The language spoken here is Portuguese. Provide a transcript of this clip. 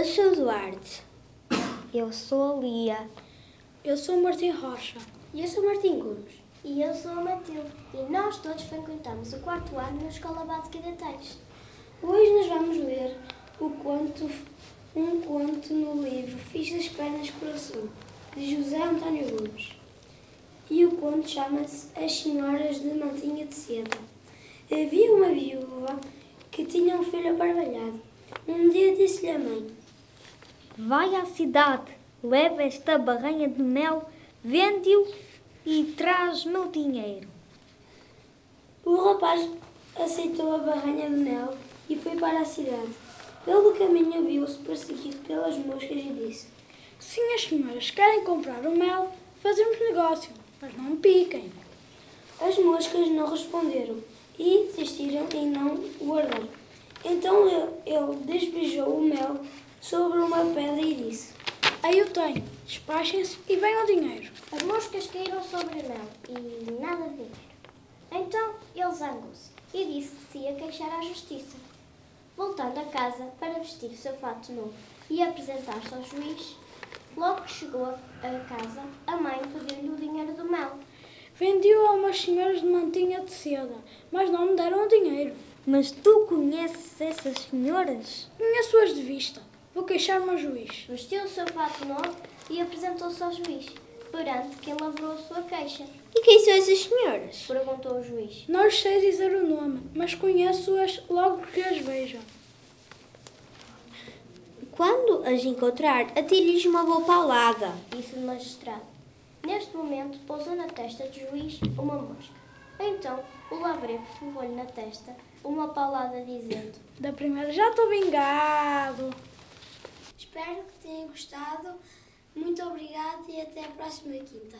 Eu sou Duarte. Eu sou a Lia. Eu sou o Martim Rocha. E eu sou Martim Gomes. E eu sou a Matilde. E nós todos frequentamos o quarto ano na Escola Básica de Teiros. Hoje nós vamos ler o conto, um conto no livro Fiz das Pernas Coração, de José António Gomes. E o conto chama-se As Senhoras de Mantinha de Seda. Havia uma viúva que tinha um filho aparvalhado. Um dia disse-lhe a mãe: Vai à cidade, leva esta barranha de mel, vende-o e traz meu dinheiro. O rapaz aceitou a barranha de mel e foi para a cidade. Pelo caminho viu-se perseguido pelas moscas e disse: Sim, as senhoras querem comprar o mel, fazemos negócio, mas não me piquem. As moscas não responderam e desistiram em não o guardar. Então ele despejou o mel sobre uma pedra e disse: Aí eu tenho, despachem-se e venham o dinheiro. As moscas caíram sobre o mel e nada de dinheiro. Então ele zangou-se e disse que se ia queixar à justiça. Voltando a casa para vestir o seu fato novo e apresentar-se ao juiz, logo que chegou a casa, a mãe pediu-lhe o dinheiro do mel. Vendi-o a umas senhoras de mantinha de seda, mas não me deram o dinheiro. Mas tu conheces essas senhoras? Conheço-as de vista. Vou queixar-me ao juiz. Vestiu o seu fato novo e apresentou-se ao juiz, perante quem lavrou a sua queixa. E quem são essas senhoras? Perguntou o juiz. Não sei dizer o nome, mas conheço-as logo que as vejo. Quando as encontrar, atire-lhes uma boa paulada, disse o magistrado. Neste momento, pousou na testa do juiz uma mosca. Então, o lavreiro fumou-lhe na testa uma paulada, dizendo: Da primeira já estou vingado. Espero que tenham gostado. Muito obrigado e até a próxima quinta.